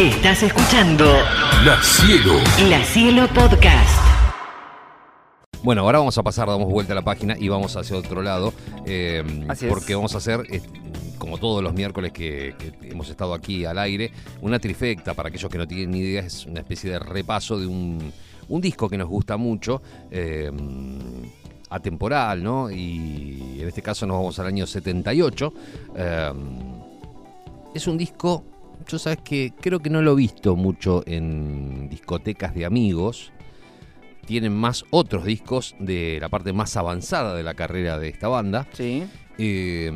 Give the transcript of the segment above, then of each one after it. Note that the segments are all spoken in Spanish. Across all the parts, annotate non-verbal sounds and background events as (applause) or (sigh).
Estás escuchando La Cielo. La Cielo Podcast. Bueno, ahora vamos a pasar, damos vuelta a la página y vamos hacia otro lado. eh, Así es. porque vamos a hacer, eh, como todos los miércoles que, que hemos estado aquí al aire, una trifecta. Para aquellos que no tienen ni idea, es una especie de repaso de un, un disco que nos gusta mucho. eh, atemporal, ¿no? Y en este caso nos vamos al año 78. eh, es un disco, yo sabes que creo que no lo he visto mucho en discotecas de amigos. Tienen más otros discos de la parte más avanzada de la carrera de esta banda. Sí. Eh,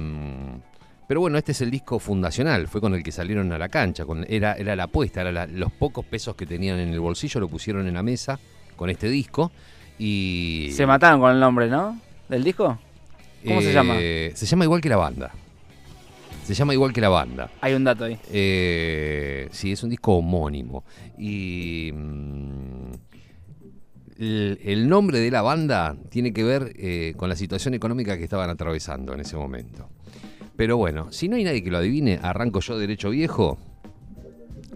pero bueno, este es el disco fundacional, fue con el que salieron a la cancha, con, era, era la apuesta, era la- los pocos pesos que tenían en el bolsillo lo pusieron en la mesa con este disco y... Se mataron con el nombre, ¿no? ¿Del disco? ¿Cómo se llama? eh, Se llama igual que la banda. Se llama igual que la banda. Hay un dato ahí. Eh, sí, es un disco homónimo. Y mm, el, el nombre de la banda tiene que ver eh, con la situación económica que estaban atravesando en ese momento. Pero bueno, si no hay nadie que lo adivine, arranco yo derecho viejo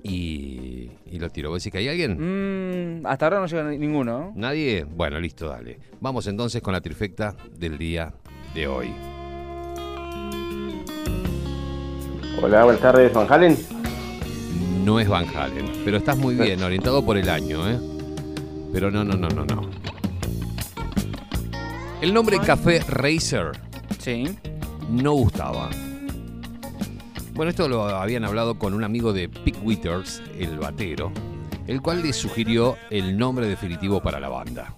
y, y lo tiro. ¿Vos decís que hay alguien? Mm, hasta ahora no llega ni- ninguno. ¿no? ¿Nadie? Bueno, listo, dale. Vamos entonces con la trifecta del día de hoy. Hola, buenas tardes, Van Halen. No es Van Halen, pero estás muy bien, orientado por el año, ¿eh? Pero no, no, no, no, no. El nombre Café Racer Sí. no gustaba. Bueno, esto lo habían hablado con un amigo de Pick Withers, el batero, el cual le sugirió el nombre definitivo para la banda.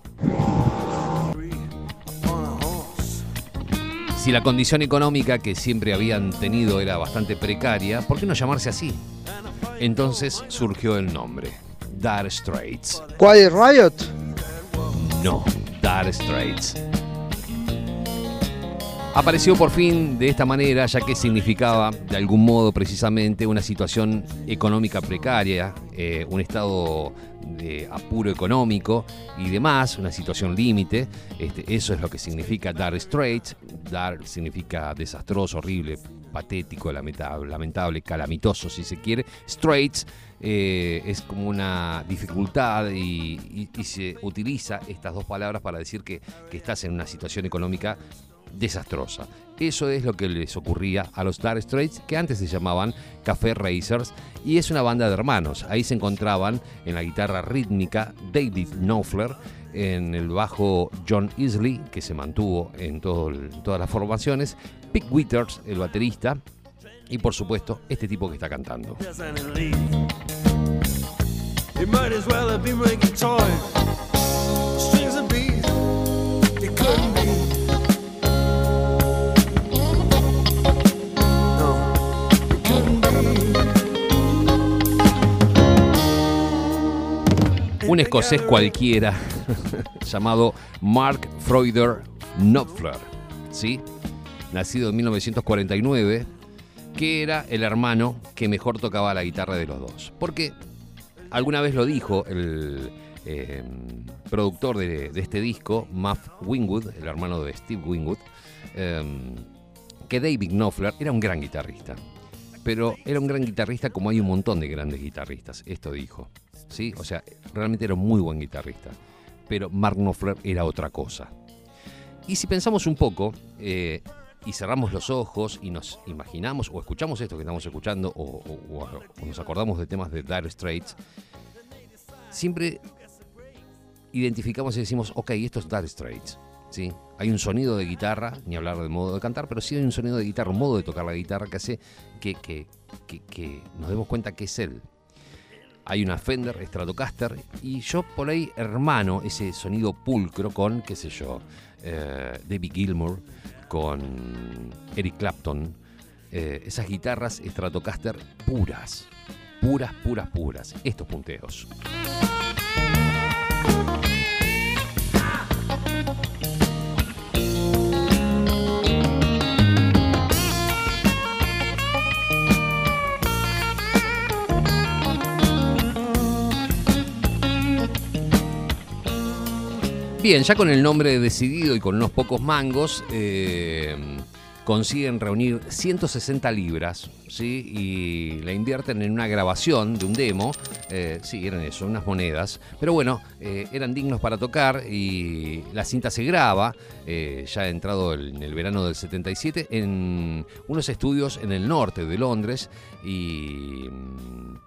Si la condición económica que siempre habían tenido era bastante precaria, ¿por qué no llamarse así? Entonces surgió el nombre, Dire Straits. Quiet Riot. No, Dire Straits. Apareció por fin de esta manera, ya que significaba de algún modo precisamente una situación económica precaria, eh, un estado de apuro económico y demás, una situación límite. Este, eso es lo que significa Dire Straits. Dire significa desastroso, horrible, patético, lamentable, calamitoso si se quiere. Straits eh, es como una dificultad y, y- y se utiliza estas dos palabras para decir que, que estás en una situación económica desastrosa. Eso es lo que les ocurría a los Dire Straits, que antes se llamaban Café Racers, y es una banda de hermanos. Ahí se encontraban en la guitarra rítmica David Knopfler, en el bajo John Isley, que se mantuvo en, todas las formaciones, Pick Withers, el baterista, y por supuesto, este tipo que está cantando. Un escocés cualquiera (laughs) llamado Mark Freuder Knopfler, ¿sí? nacido en 1949, que era el hermano que mejor tocaba la guitarra de los dos. Porque alguna vez lo dijo el eh, productor de, este disco, Muff Wingwood, el hermano de Steve Wingwood, eh, que David Knopfler era un gran guitarrista. Pero era un gran guitarrista como hay un montón de grandes guitarristas, esto dijo. ¿sí? O sea, realmente era un muy buen guitarrista. Pero Mark Knopfler era otra cosa. Y si pensamos un poco eh, y cerramos los ojos y nos imaginamos o escuchamos esto que estamos escuchando o, nos acordamos de temas de Dire Straits, siempre identificamos y decimos, ok, esto es Dire Straits. ¿Sí? Hay un sonido de guitarra, ni hablar del modo de cantar, pero sí hay un sonido de guitarra, un modo de tocar la guitarra que hace que nos demos cuenta que es él. Hay una Fender Stratocaster y yo por ahí hermano ese sonido pulcro con, qué sé yo, eh, David Gilmour, con Eric Clapton, eh, esas guitarras Stratocaster puras, puras, puras, puras, estos punteos. Bien, ya con el nombre decidido y con unos pocos mangos, eh, consiguen reunir 160 libras, ¿sí? Y la invierten en una grabación de un demo. Eh, sí, eran eso, unas monedas. Pero bueno, eh, eran dignos para tocar y la cinta se graba, ya entrado en el verano del 77, en unos estudios en el norte de Londres y... mm,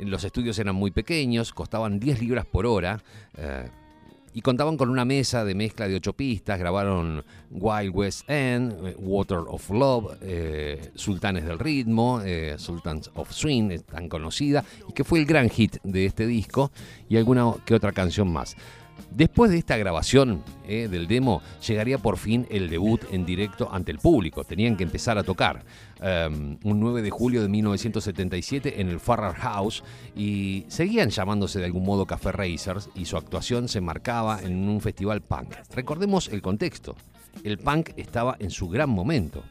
los estudios eran muy pequeños, costaban 10 libras por hora. Y contaban con una mesa de mezcla de ocho pistas, grabaron Wild West End, eh, Water of Love, eh, Sultanes del Ritmo, eh, Sultans of Swing, tan conocida, y que fue el gran hit de este disco, y alguna que otra canción más. Después de esta grabación del demo, llegaría por fin el debut en directo ante el público. Tenían que empezar a tocar. Um, un 9 de julio de 1977 en el Farrar House y seguían llamándose de algún modo Café Racers y su actuación se marcaba en un festival punk. Recordemos el contexto. El punk estaba en su gran momento.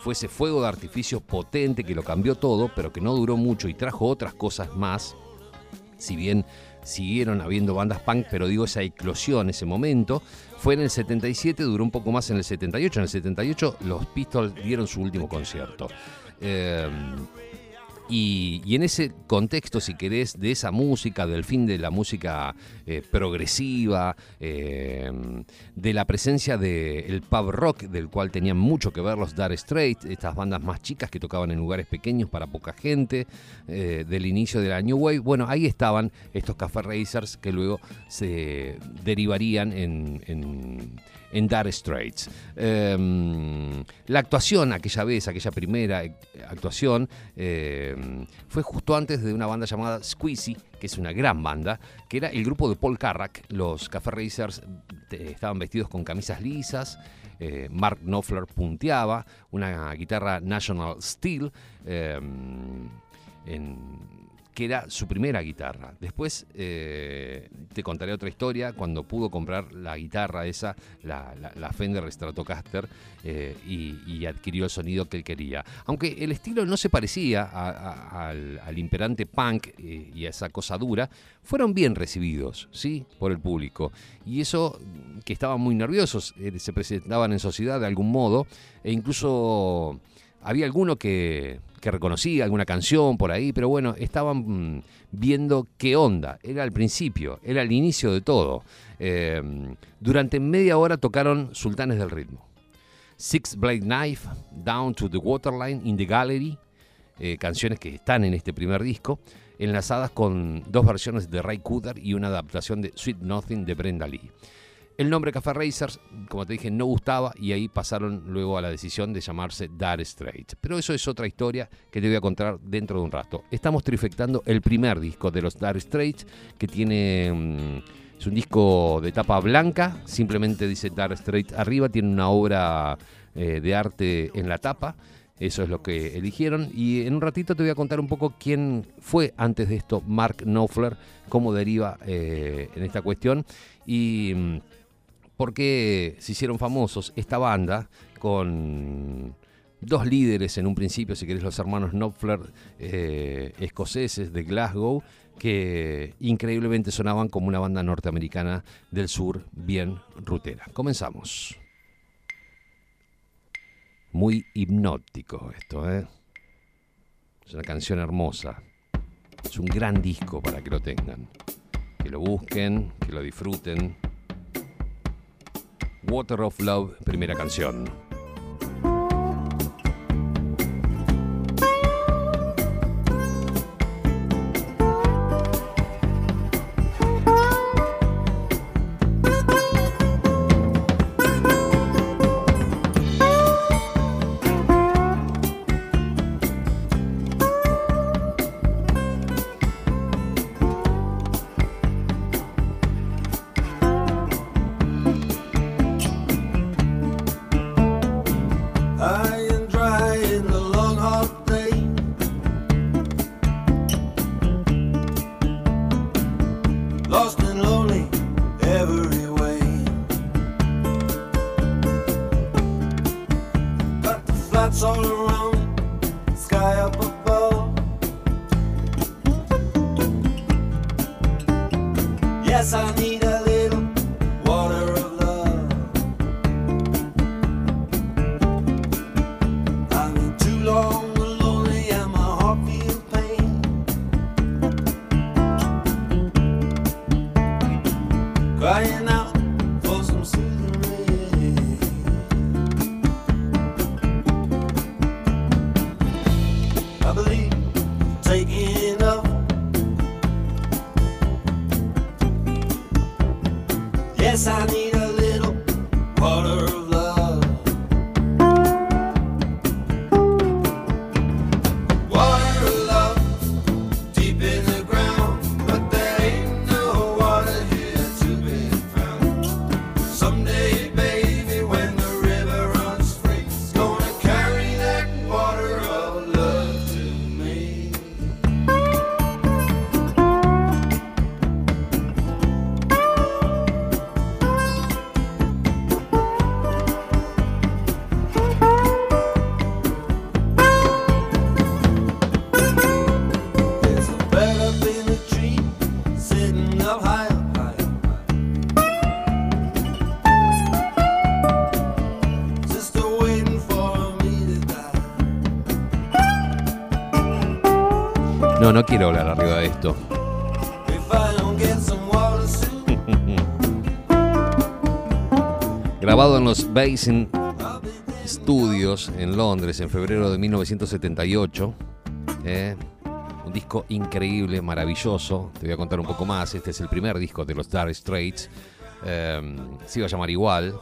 Fue ese fuego de artificio potente que lo cambió todo, pero que no duró mucho y trajo otras cosas más si bien siguieron habiendo bandas punk, pero digo esa eclosión, ese momento, fue en el 77, duró un poco más en el 78. En el 78 los Pistols dieron su último concierto. Eh, y, en ese contexto, si querés, de esa música, del fin de la música eh, progresiva, eh, de la presencia del pub rock, del cual tenían mucho que ver los Dire Straits, estas bandas más chicas que tocaban en lugares pequeños para poca gente, eh, del inicio de la New Wave, bueno, ahí estaban estos Café Racers que luego se derivarían en, en, en Dire Straits. Eh, la actuación, aquella vez, aquella primera eh, actuación, eh, fue justo antes de una banda llamada Squeezy, que es una gran banda, que era el grupo de Paul Carrack. Los Café Racers eh, estaban vestidos con camisas lisas. eh, Mark Knopfler punteaba, una guitarra National Steel, eh, en- que era su primera guitarra. Después eh, te contaré otra historia cuando pudo comprar la guitarra esa, la, Fender Stratocaster, eh, y, adquirió el sonido que él quería. Aunque el estilo no se parecía al, imperante punk eh, y a esa cosa dura, fueron bien recibidos, ¿sí? Por el público. Y eso, que estaban muy nerviosos, se presentaban en sociedad de algún modo, e incluso había alguno que, que reconocía alguna canción por ahí, pero bueno, estaban mm, viendo qué onda. Era el principio, era el inicio de todo. Eh, durante media hora tocaron Sultanes del Ritmo. Six Blade Knife, Down to the Waterline, In the Gallery, eh, canciones que están en este primer disco, enlazadas con dos versiones de Ray Cooder y una adaptación de Sweet Nothing de Brenda Lee. El nombre Café Racers, como te dije, no gustaba y ahí pasaron luego a la decisión de llamarse Dire Straits. Pero eso es otra historia que te voy a contar dentro de un rato. Estamos trifectando el primer disco de los Dire Straits, que tiene... mm, es un disco de tapa blanca, simplemente dice Dire Straits arriba, tiene una obra eh, de arte en la tapa. Eso es lo que eligieron. Y en un ratito te voy a contar un poco quién fue antes de esto Mark Knopfler, cómo deriva eh, en esta cuestión. Y por qué se hicieron famosos esta banda con dos líderes en un principio, si querés, los hermanos Knopfler, eh, escoceses de Glasgow, que increíblemente sonaban como una banda norteamericana del sur, bien rutera. Comenzamos. Muy hipnótico esto, ¿eh? Es una canción hermosa. Es un gran disco para que lo tengan. Que lo busquen, que lo disfruten. Water of Love, primera canción. No, no quiero hablar arriba de esto. (laughs) Grabado en los Basin Studios en Londres en febrero de 1978. ¿eh? Un disco increíble, maravilloso. Te voy a contar un poco más. Este es el primer disco de los Dire Straits. Eh, se iba a llamar igual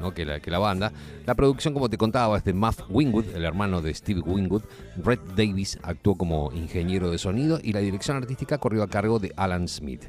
¿no? que, la, que la banda. La producción, como te contaba, es de Muff Wingwood, el hermano de Steve Wingwood. Red Davis actuó como ingeniero de sonido y la dirección artística corrió a cargo de Alan Smith.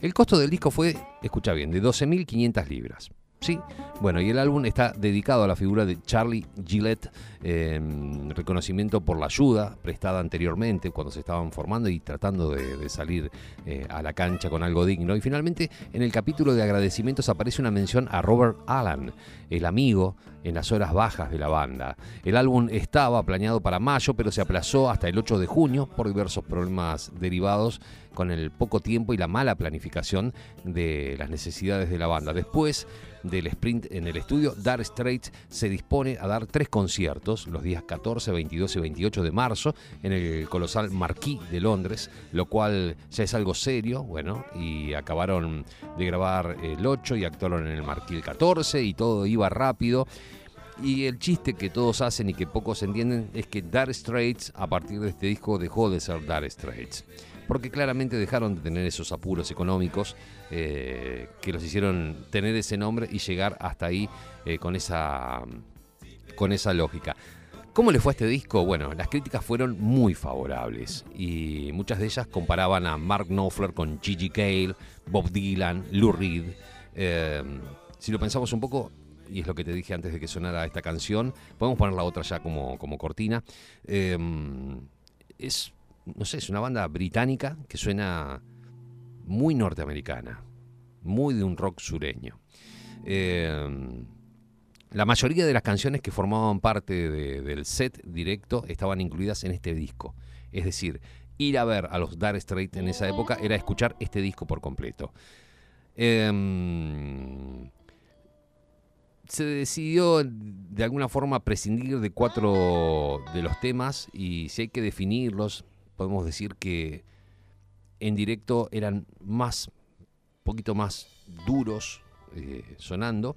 El costo del disco fue, escucha bien, de 12.500 libras. Sí, bueno, y el álbum está dedicado a la figura de Charlie Gillette, eh, reconocimiento por la ayuda prestada anteriormente cuando se estaban formando y tratando de, salir eh, a la cancha con algo digno. Y finalmente, en el capítulo de agradecimientos aparece una mención a Robert Allen, el amigo en las horas bajas de la banda. El álbum estaba planeado para mayo, pero se aplazó hasta el 8 de junio por diversos problemas derivados con el poco tiempo y la mala planificación de las necesidades de la banda. Después del sprint en el estudio, Dark Straits se dispone a dar tres conciertos los días 14, 22 y 28 de marzo en el colosal Marquis de Londres, lo cual ya es algo serio, bueno, y acabaron de grabar el 8 y actuaron en el Marquis el 14 y todo iba rápido. Y el chiste que todos hacen y que pocos entienden es que Dark Straits a partir de este disco dejó de ser Dark Straits. Porque claramente dejaron de tener esos apuros económicos eh, que los hicieron tener ese nombre y llegar hasta ahí eh, con, esa, con esa lógica. ¿Cómo le fue a este disco? Bueno, las críticas fueron muy favorables y muchas de ellas comparaban a Mark Knopfler con Gigi Cale, Bob Dylan, Lou Reed. Eh, si lo pensamos un poco, y es lo que te dije antes de que sonara esta canción, podemos poner la otra ya como, como cortina. Eh, es, no sé, es una banda británica que suena muy norteamericana, muy de un rock sureño. Eh, la mayoría de las canciones que formaban parte de- del set directo estaban incluidas en este disco. Es decir, ir a ver a los Dire Straits en esa época era escuchar este disco por completo. Em, se decidió de alguna forma prescindir de cuatro de los temas y si hay que definirlos, podemos decir que en directo eran más, poquito más duros eh, sonando.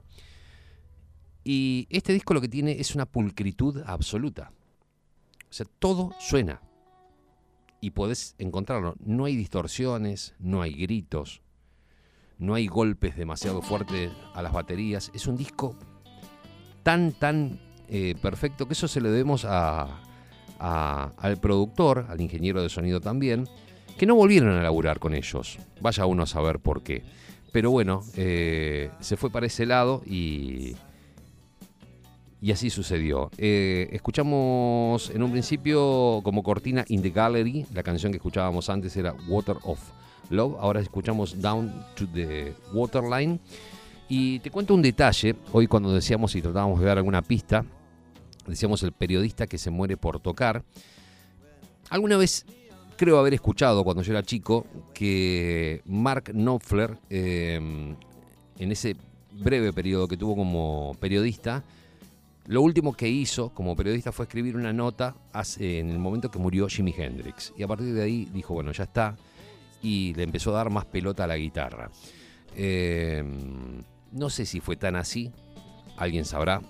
Y este disco lo que tiene es una pulcritud absoluta. O sea, todo suena. Y podés encontrarlo. No hay distorsiones, no hay gritos, no hay golpes demasiado fuertes a las baterías. Es un disco tan, tan eh, perfecto que eso se lo debemos a, al productor, al ingeniero de sonido también, que no volvieron a laburar con ellos. Vaya uno a saber por qué. Pero bueno, eh, se fue para ese lado y, y así sucedió. Eh, escuchamos en un principio como cortina In the Gallery, la canción que escuchábamos antes era Water of Love, ahora escuchamos Down to the Waterline. Y te cuento un detalle, hoy cuando decíamos si tratábamos de dar alguna pista, decíamos el periodista que se muere por tocar. Alguna vez creo haber escuchado cuando yo era chico que Mark Knopfler, eh, en ese breve periodo que tuvo como periodista, lo último que hizo como periodista fue escribir una nota en el momento que murió Jimi Hendrix. Y a partir de ahí dijo, bueno, ya está. Y le empezó a dar más pelota a la guitarra. Eh, no sé si fue tan así, alguien sabrá.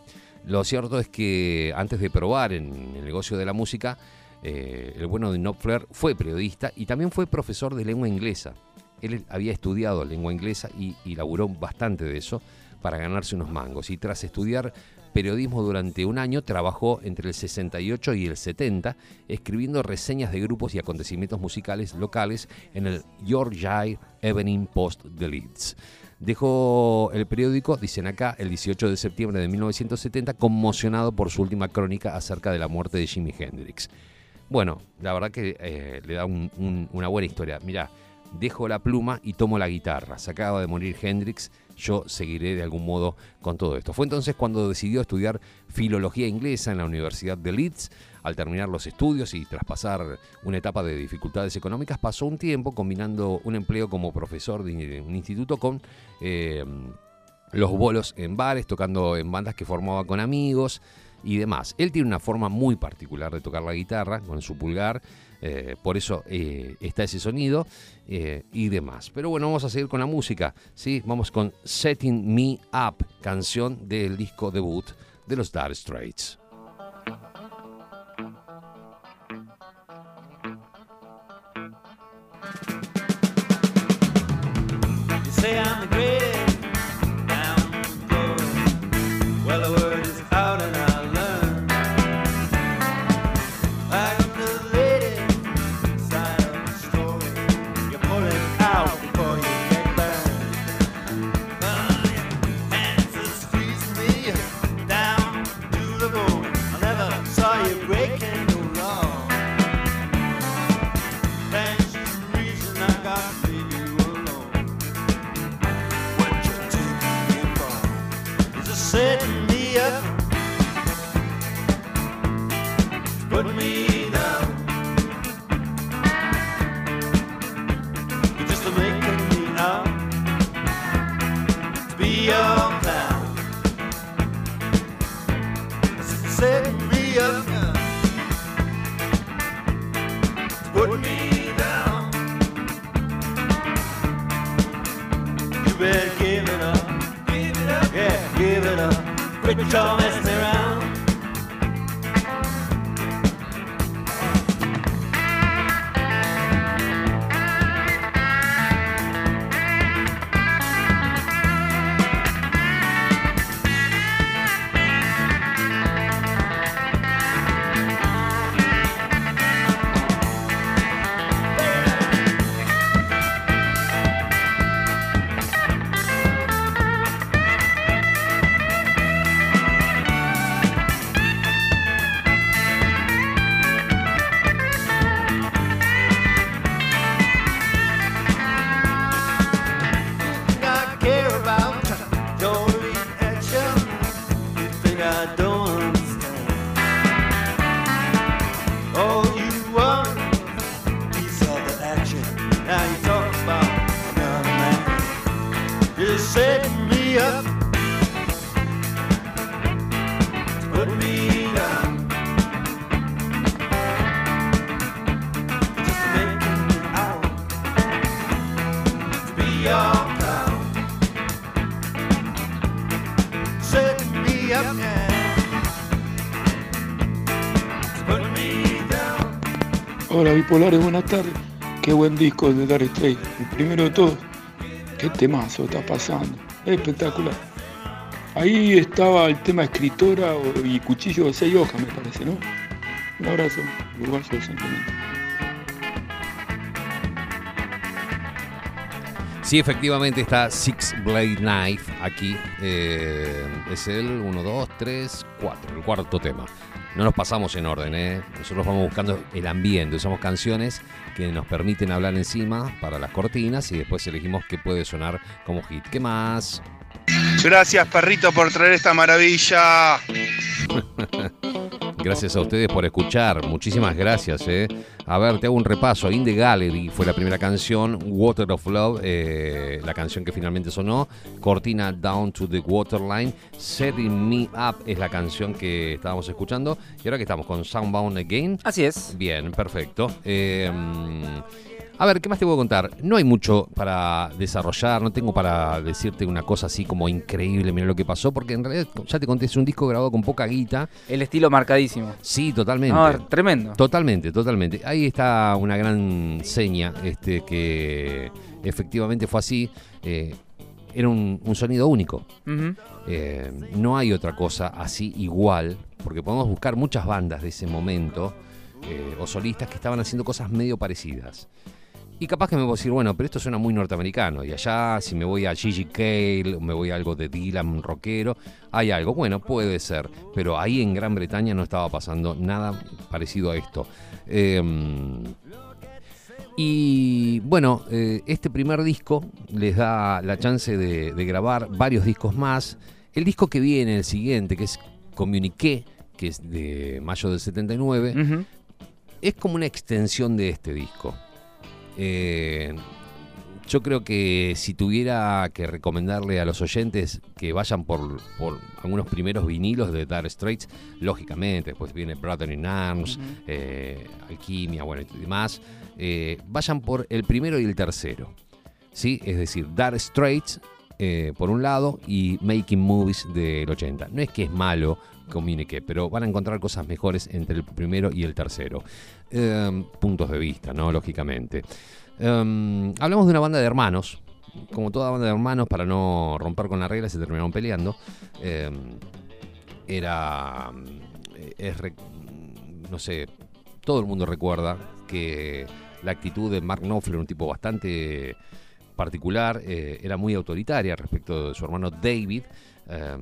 Lo cierto es que antes de probar en el negocio de la música, eh, el bueno de Knopfler fue periodista y también fue profesor de lengua inglesa. Él había estudiado lengua inglesa y, y laburó bastante de eso para ganarse unos mangos. Y tras estudiar periodismo durante un año, trabajó entre el 68 y el 70 escribiendo reseñas de grupos y acontecimientos musicales locales en el Yorkshire Evening Post de Leeds. Dejó el periódico, dicen acá, el 18 de septiembre de 1970, conmocionado por su última crónica acerca de la muerte de Jimi Hendrix. Bueno, la verdad que eh, le da un- un- una buena historia. Mirá, dejo la pluma y tomo la guitarra. Se acaba de morir Hendrix, yo seguiré de algún modo con todo esto. Fue entonces cuando decidió estudiar filología inglesa en la Universidad de Leeds. Al terminar los estudios y tras pasar una etapa de dificultades económicas, pasó un tiempo combinando un empleo como profesor de un instituto con eh, los bolos en bares, tocando en bandas que formaba con amigos y demás. Él tiene una forma muy particular de tocar la guitarra con su pulgar, eh, por eso eh, está ese sonido eh, y demás. Pero bueno, vamos a seguir con la música, ¿sí? Vamos con Setting Me Up, canción del disco debut de los Dire Straits. To be your pal. Is it me up? Put me down. You better give it up. Give it up. Yeah, give it up. Quit your messing setting me up. down. Making me up. Hola bipolares, buenas tardes. Qué buen disco de Straits. El primero de todos. Qué temazo está pasando. Espectacular. Ahí estaba el tema escritora y cuchillo de seis hojas, me parece, ¿no? Un abrazo, uruguayo Clemente. Sí, efectivamente está Six Blade Knife aquí. eh, es el 1, 2, 3, 4, el cuarto tema. No nos pasamos en orden, ¿eh? Nosotros vamos buscando el ambiente. Usamos canciones que nos permiten hablar encima para las cortinas y después elegimos qué puede sonar como hit. ¿Qué más? Gracias, perrito, por traer esta maravilla. (laughs) Gracias a ustedes por escuchar. Muchísimas gracias. ¿eh? A ver, te hago un repaso. In the Gallery fue la primera canción. Water of Love, eh, la canción que finalmente sonó. Cortina Down to the Waterline. Setting Me Up es la canción que estábamos escuchando. Y ahora que estamos con Soundbound Again. Así es. Bien, perfecto. Eh, A ver, ¿qué más te puedo contar? No hay mucho para desarrollar, no tengo para decirte una cosa así como increíble, mira lo que pasó, porque en realidad, ya te conté, es un disco grabado con poca guita. El estilo marcadísimo. Sí, totalmente. No, tremendo. Totalmente, totalmente. Ahí está una gran seña este, que efectivamente fue así. Eh, era un, un sonido único. Eh, no hay otra cosa así igual, porque podemos buscar muchas bandas de ese momento eh, o solistas que estaban haciendo cosas medio parecidas. Y capaz que me puedo decir, bueno, pero esto suena muy norteamericano. Y allá, si me voy a Gigi Cale, me voy a algo de Dylan rockero, hay algo. Bueno, puede ser. Pero ahí en Gran Bretaña no estaba pasando nada parecido a esto. Eh, y bueno, eh, este primer disco les da la chance de, de grabar varios discos más. El disco que viene, el siguiente, que es Communiqué, que es de mayo del 79, Ujú. es como una extensión de este disco. Eh, yo creo que si tuviera que recomendarle a los oyentes que vayan por, por algunos primeros vinilos de Dark Straits, lógicamente, después viene Brother in Arms, eh, Alquimia, bueno, y demás, eh, vayan por el primero y el tercero. ¿sí? Es decir, Dark Straits eh, por un lado y Making Movies del 80. No es que es malo Communique, pero van a encontrar cosas mejores entre el primero y el tercero. Eh, puntos de vista, ¿no? Lógicamente. Eh, hablamos de una banda de hermanos. Como toda banda de hermanos, para no romper con la regla, se terminaron peleando. Eh, era. eh, es no sé. Todo el mundo recuerda que la actitud de Mark Knopfler, un tipo bastante particular, eh, era muy autoritaria respecto de su hermano David. Eh,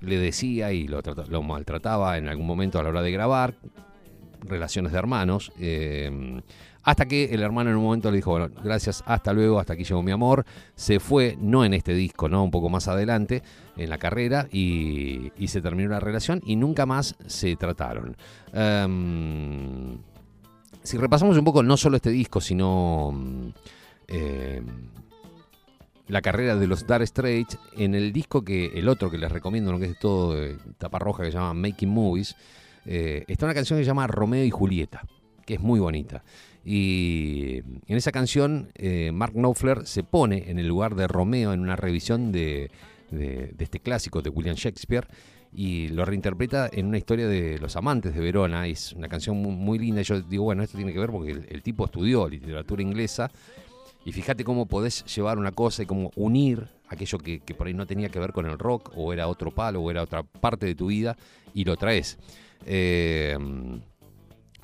le decía y lo, trata- lo maltrataba en algún momento a la hora de grabar, relaciones de hermanos. eh, hasta que el hermano en un momento le dijo, bueno, gracias, hasta luego, hasta aquí llegó mi amor. Se fue, no en este disco, ¿no? Un poco más adelante en la carrera y, se terminó la relación y nunca más se trataron. Em, si repasamos un poco no solo este disco, sino la carrera de los Dark Straits, en el disco que el otro que les recomiendo, ¿no? que es todo de tapa roja, que se llama Making Movies, eh, está una canción que se llama Romeo y Julieta, que es muy bonita. Y en esa canción, eh, Mark Knopfler se pone en el lugar de Romeo en una revisión de, este clásico de William Shakespeare y lo reinterpreta en una historia de los amantes de Verona. Es una canción muy, linda. Yo digo, bueno, esto tiene que ver porque el, el tipo estudió literatura inglesa. Y fíjate cómo podés llevar una cosa y cómo unir aquello que, que por ahí no tenía que ver con el rock, o era otro palo, o era otra parte de tu vida, y lo traes. Eh,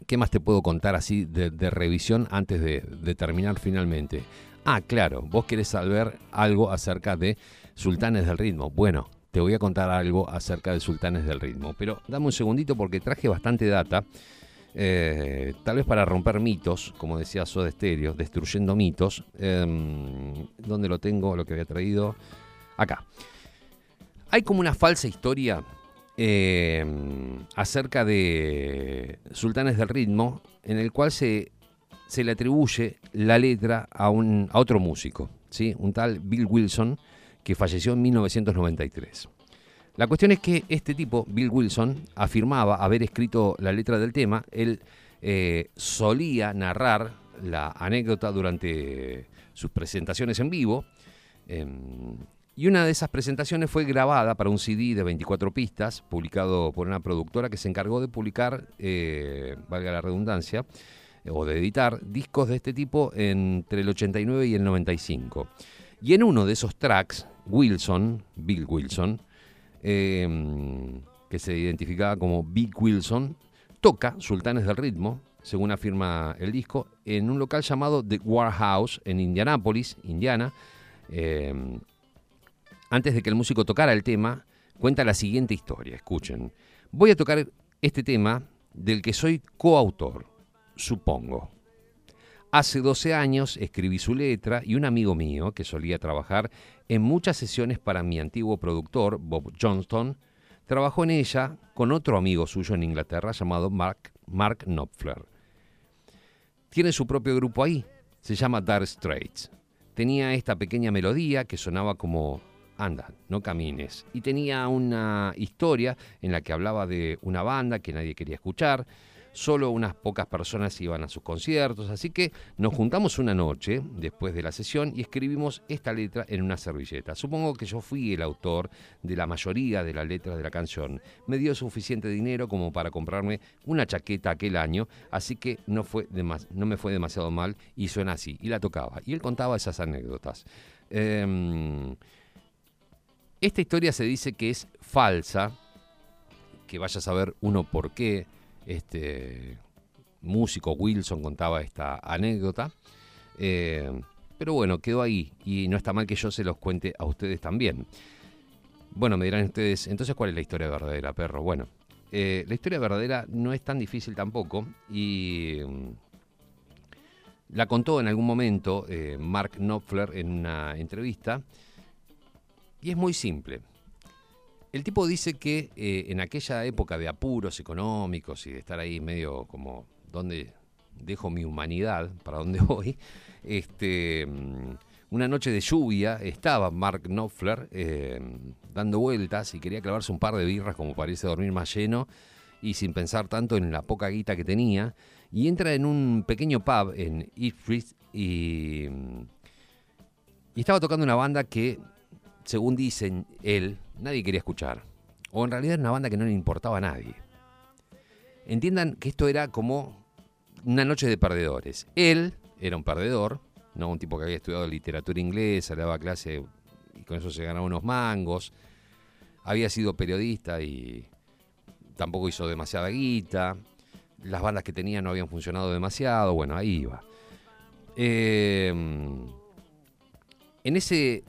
¿Qué más te puedo contar así de, de revisión antes de, de terminar finalmente? Ah, claro, vos querés saber algo acerca de Sultanes del Ritmo. Bueno, te voy a contar algo acerca de Sultanes del Ritmo, pero dame un segundito porque traje bastante data. Eh, tal vez para romper mitos, como decía Soda Stereo, destruyendo mitos. Em, ¿Dónde lo tengo? Lo que había traído. Acá. Hay como una falsa historia eh, acerca de Sultanes del Ritmo, en el cual se, se le atribuye la letra a, un, a otro músico, ¿sí? un tal Bill Wilson, que falleció en 1993. La cuestión es que este tipo, Bill Wilson, afirmaba haber escrito la letra del tema. Él eh, solía narrar la anécdota durante sus presentaciones en vivo. em, y una de esas presentaciones fue grabada para un CD de 24 pistas, publicado por una productora que se encargó de publicar, eh, valga la redundancia, eh, o de editar discos de este tipo entre el 89 y el 95. Y en uno de esos tracks, Wilson, Bill Wilson, eh, que se identificaba como Big Wilson, toca Sultanes del Ritmo, según afirma el disco, en un local llamado The Warehouse en Indianápolis, Indiana. Eh, antes de que el músico tocara el tema, cuenta la siguiente historia. Escuchen. Voy a tocar este tema del que soy coautor, supongo. Hace 12 años escribí su letra y un amigo mío, que solía trabajar en muchas sesiones para mi antiguo productor, Bob Johnston, trabajó en ella con otro amigo suyo en Inglaterra llamado Mark, Mark Knopfler. Tiene su propio grupo ahí, se llama Dark Straits. Tenía esta pequeña melodía que sonaba como Anda, no camines. Y tenía una historia en la que hablaba de una banda que nadie quería escuchar, solo unas pocas personas iban a sus conciertos, así que nos juntamos una noche después de la sesión y escribimos esta letra en una servilleta. Supongo que yo fui el autor de la mayoría de las letras de la canción. Me dio suficiente dinero como para comprarme una chaqueta aquel año, así que no, fue no me fue demasiado mal y suena así. Y la tocaba. Y él contaba esas anécdotas. Em, esta historia se dice que es falsa, que vaya a saber uno por qué. Este músico Wilson contaba esta anécdota. Eh, pero bueno, quedó ahí y no está mal que yo se los cuente a ustedes también. Bueno, me dirán ustedes, entonces, ¿cuál es la historia verdadera, perro? Bueno, eh, la historia verdadera no es tan difícil tampoco y mm, la contó en algún momento eh, Mark Knopfler en una entrevista y es muy simple. El tipo dice que eh, en aquella época de apuros económicos y de estar ahí medio como, ¿dónde dejo mi humanidad? ¿Para dónde (laughs) voy? Este, mm, una noche de lluvia estaba Mark Knopfler eh, dando vueltas y quería clavarse un par de birras como parece dormir más lleno y sin pensar tanto en la poca guita que tenía. Y entra en un pequeño pub en Ipswich y, y estaba tocando una banda que, según dicen él, nadie quería escuchar. O en realidad era una banda que no le importaba a nadie. Entiendan que esto era como una noche de perdedores. Él era un perdedor, no un tipo que había estudiado literatura inglesa, le daba clase y con eso se ganaba unos mangos. Había sido periodista y tampoco hizo demasiada guita. Las bandas que tenía no habían funcionado demasiado. Bueno, ahí iba. Eh, en ese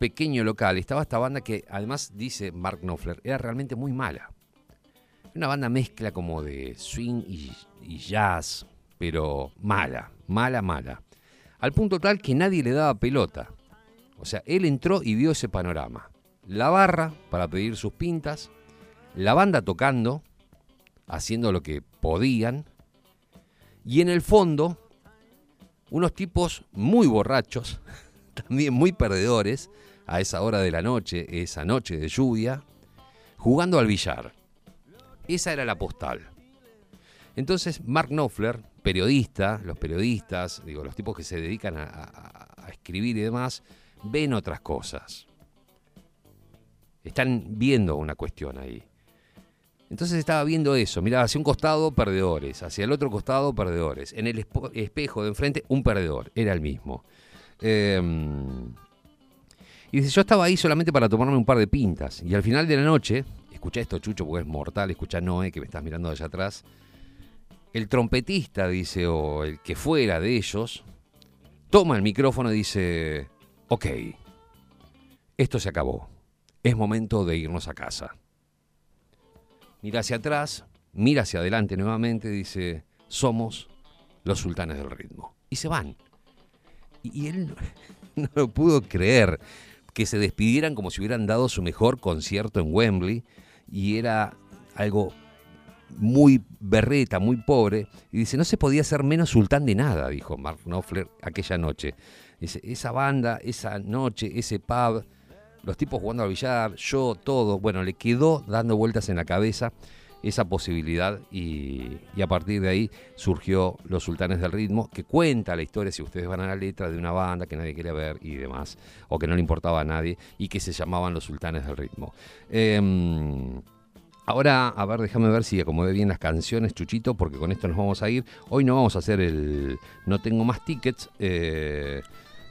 pequeño local estaba esta banda que además dice Mark Knopfler era realmente muy mala. Una banda mezcla como de swing y, y jazz, pero mala, mala, mala. Al punto tal que nadie le daba pelota. O sea, él entró y vio ese panorama. La barra para pedir sus pintas, la banda tocando, haciendo lo que podían, y en el fondo, unos tipos muy borrachos, (laughs) también muy perdedores, a esa hora de la noche, esa noche de lluvia, jugando al billar. Esa era la postal. Entonces, Mark Knopfler, periodista, los periodistas, digo, los tipos que se dedican a, escribir y demás, ven otras cosas. Están viendo una cuestión ahí. Entonces estaba viendo eso, miraba hacia un costado perdedores, hacia el otro costado perdedores. En el espejo de enfrente un perdedor, era el mismo. Em, y dice, yo estaba ahí solamente para tomarme un par de pintas. Y al final de la noche, escucha esto, Chucho, porque es mortal, escucha Noé, que me estás mirando allá atrás. El trompetista, dice, o el que fuera de ellos, toma el micrófono y dice, ok, esto se acabó. Es momento de irnos a casa. Mira hacia atrás, mira hacia adelante nuevamente, dice, somos los sultanes del ritmo. Y se van. Y, él (laughs) no lo pudo creer que se despidieran como si hubieran dado su mejor concierto en Wembley y era algo muy berreta, muy pobre. Y dice, no se podía ser menos sultán de nada, dijo Mark Knopfler aquella noche. Dice, esa banda, esa noche, ese pub, los tipos jugando al billar, yo, todo. Bueno, le quedó dando vueltas en la cabeza esa posibilidad y, y a partir de ahí surgió Los Sultanes del Ritmo, que cuenta la historia, si ustedes van a la letra, de una banda que nadie quería ver y demás, o que no le importaba a nadie, y que se llamaban Los Sultanes del Ritmo. Em, Ahora, a ver, déjame ver si acomodé bien las canciones, Chuchito, porque con esto nos vamos a ir. Hoy no vamos a hacer el No tengo más tickets. eh,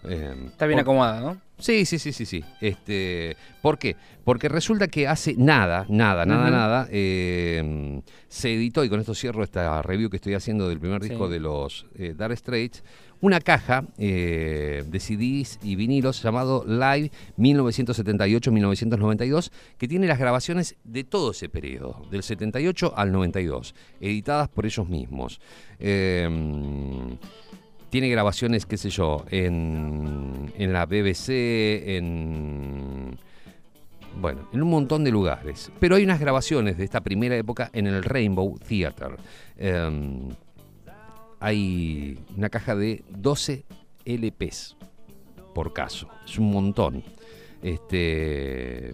eh, Está bien acomodada, ¿no? Sí, sí, sí, sí, sí. Este, ¿Por qué? Porque resulta que hace nada, nada, nada, nada, eh, se editó, y con esto cierro esta review que estoy haciendo del primer disco Sí. de los eh, Dark Straits, una caja eh, de CDs y vinilos llamado Live 1978-1992, que tiene las grabaciones de todo ese periodo, del 78 al 92, editadas por ellos mismos. Eh, tiene grabaciones, qué sé yo, en, la BBC, en. Bueno, en un montón de lugares. Pero hay unas grabaciones de esta primera época en el Rainbow Theater. Em, hay una caja de 12 LPs por caso. Es un montón. Este.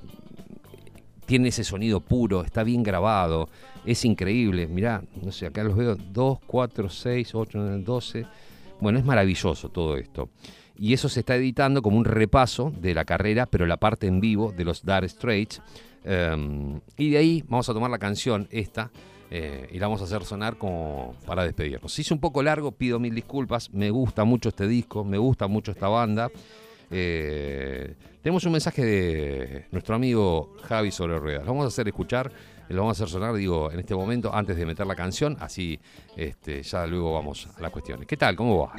tiene ese sonido puro, está bien grabado, es increíble. Mirá, no sé, acá los veo 2, 4, 6, 8, 9, 12. Bueno, es maravilloso todo esto. Y eso se está editando como un repaso de la carrera, pero la parte en vivo de los Dire Straits. Um, y de ahí vamos a tomar la canción esta eh, y la vamos a hacer sonar como para despedirnos. Se hizo un poco largo, pido mil disculpas. Me gusta mucho este disco, me gusta mucho esta banda. Eh, tenemos un mensaje de nuestro amigo Javi sobre ruedas. Lo vamos a hacer escuchar, lo vamos a hacer sonar, digo, en este momento, antes de meter la canción, así este, ya luego vamos a las cuestiones. ¿Qué tal? ¿Cómo va?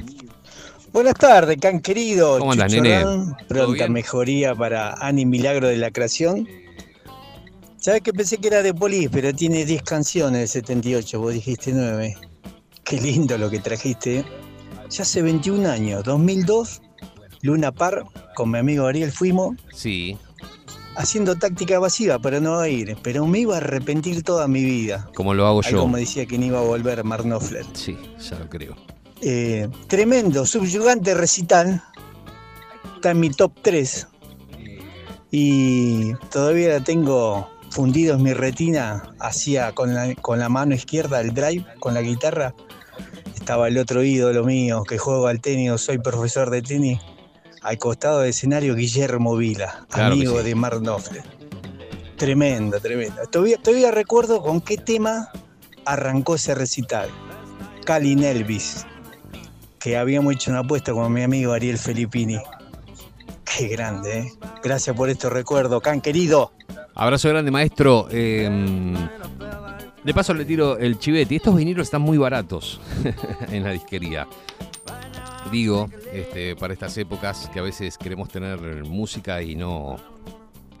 Buenas tardes, can querido. ¿Cómo Chucho nene? Ram. ¿Todo Pronta mejoría para Ani Milagro de la Creación. Sabes que pensé que era de Polis, pero tiene 10 canciones de 78, vos dijiste 9. Qué lindo lo que trajiste. Ya hace 21 años, 2002, Luna Par, con mi amigo Ariel fuimos Sí, haciendo táctica evasiva para no ir, pero me iba a arrepentir toda mi vida. como lo hago Ahí yo. como decía que no iba a volver Mark Knopfler. Sí, ya lo creo. Eh, tremendo, subyugante recital. Está en mi top 3. Y todavía la tengo fundido en mi retina. Hacía con la, con la mano izquierda el drive, con la guitarra. Estaba el otro ídolo mío que juego al tenis, o soy profesor de tenis. Al costado del escenario, Guillermo Vila, Claro amigo sí. de Mark Knopfler. Tremendo, tremendo. Todavía, todavía recuerdo con qué tema arrancó ese recital. Calin Elvis que habíamos hecho una apuesta con mi amigo Ariel Filippini. Qué grande, ¿eh? Gracias por estos recuerdos, can querido. Abrazo grande, maestro. Eh, de paso le tiro el chivete. Estos vinilos están muy baratos (laughs) en la disquería. Digo, este, para estas épocas que a veces queremos tener música y no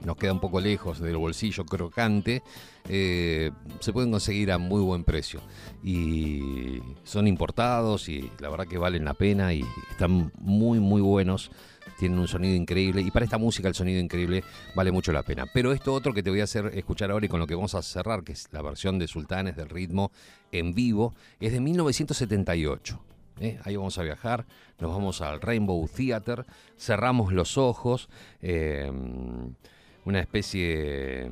nos queda un poco lejos del bolsillo crocante, eh, se pueden conseguir a muy buen precio. Y son importados y la verdad que valen la pena y están muy, muy buenos. Tienen un sonido increíble y para esta música el sonido increíble vale mucho la pena. Pero esto otro que te voy a hacer escuchar ahora y con lo que vamos a cerrar, que es la versión de Sultanes del ritmo en vivo, es de 1978. ¿Eh? Ahí vamos a viajar, nos vamos al Rainbow Theater, cerramos los ojos, eh, una especie,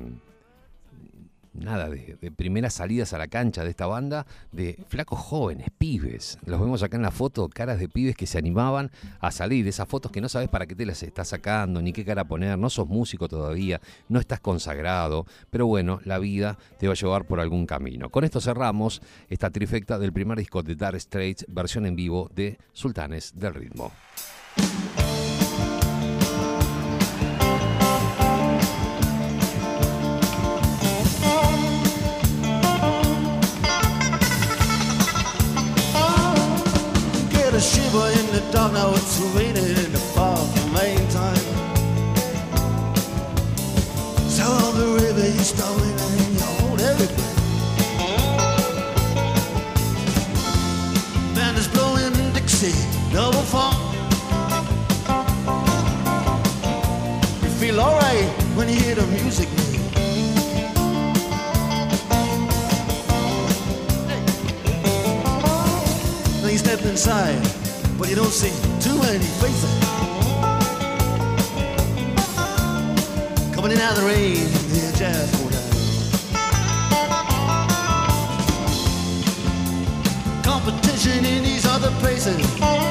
nada, de, primeras salidas a la cancha de esta banda, de flacos jóvenes, pibes. Los vemos acá en la foto, caras de pibes que se animaban a salir, esas fotos que no sabes para qué te las estás sacando, ni qué cara poner, no sos músico todavía, no estás consagrado, pero bueno, la vida te va a llevar por algún camino. Con esto cerramos esta trifecta del primer disco de Dark Straits, versión en vivo de Sultanes del Ritmo. A shiver in the dark now it's raining in the far from main time. Of the river is going and you hold everything. Band is blowing Dixie, double funk. You feel alright when you hear the music. Inside, but you don't see too many faces. Coming in out of the rain, the jazz go down. Competition in these other places.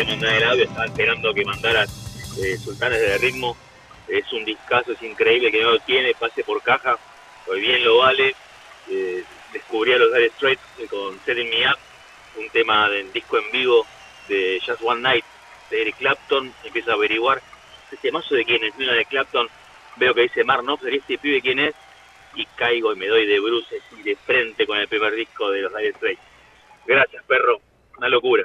Estaba esperando que mandaras eh, Sultanes de Ritmo. Es un discazo, es increíble que no lo tiene, pase por caja, pues bien lo vale. Eh, descubrí a los Dire Straits con Setting Me Up, un tema del disco en vivo de Just One Night de Eric Clapton, empiezo a averiguar este mazo de quién es, mira de Clapton, veo que dice Mark Knopfler, ¿y este pibe quién es? Y caigo y me doy de bruces y de frente con el primer disco de los Dire Straits. Gracias, perro, una locura.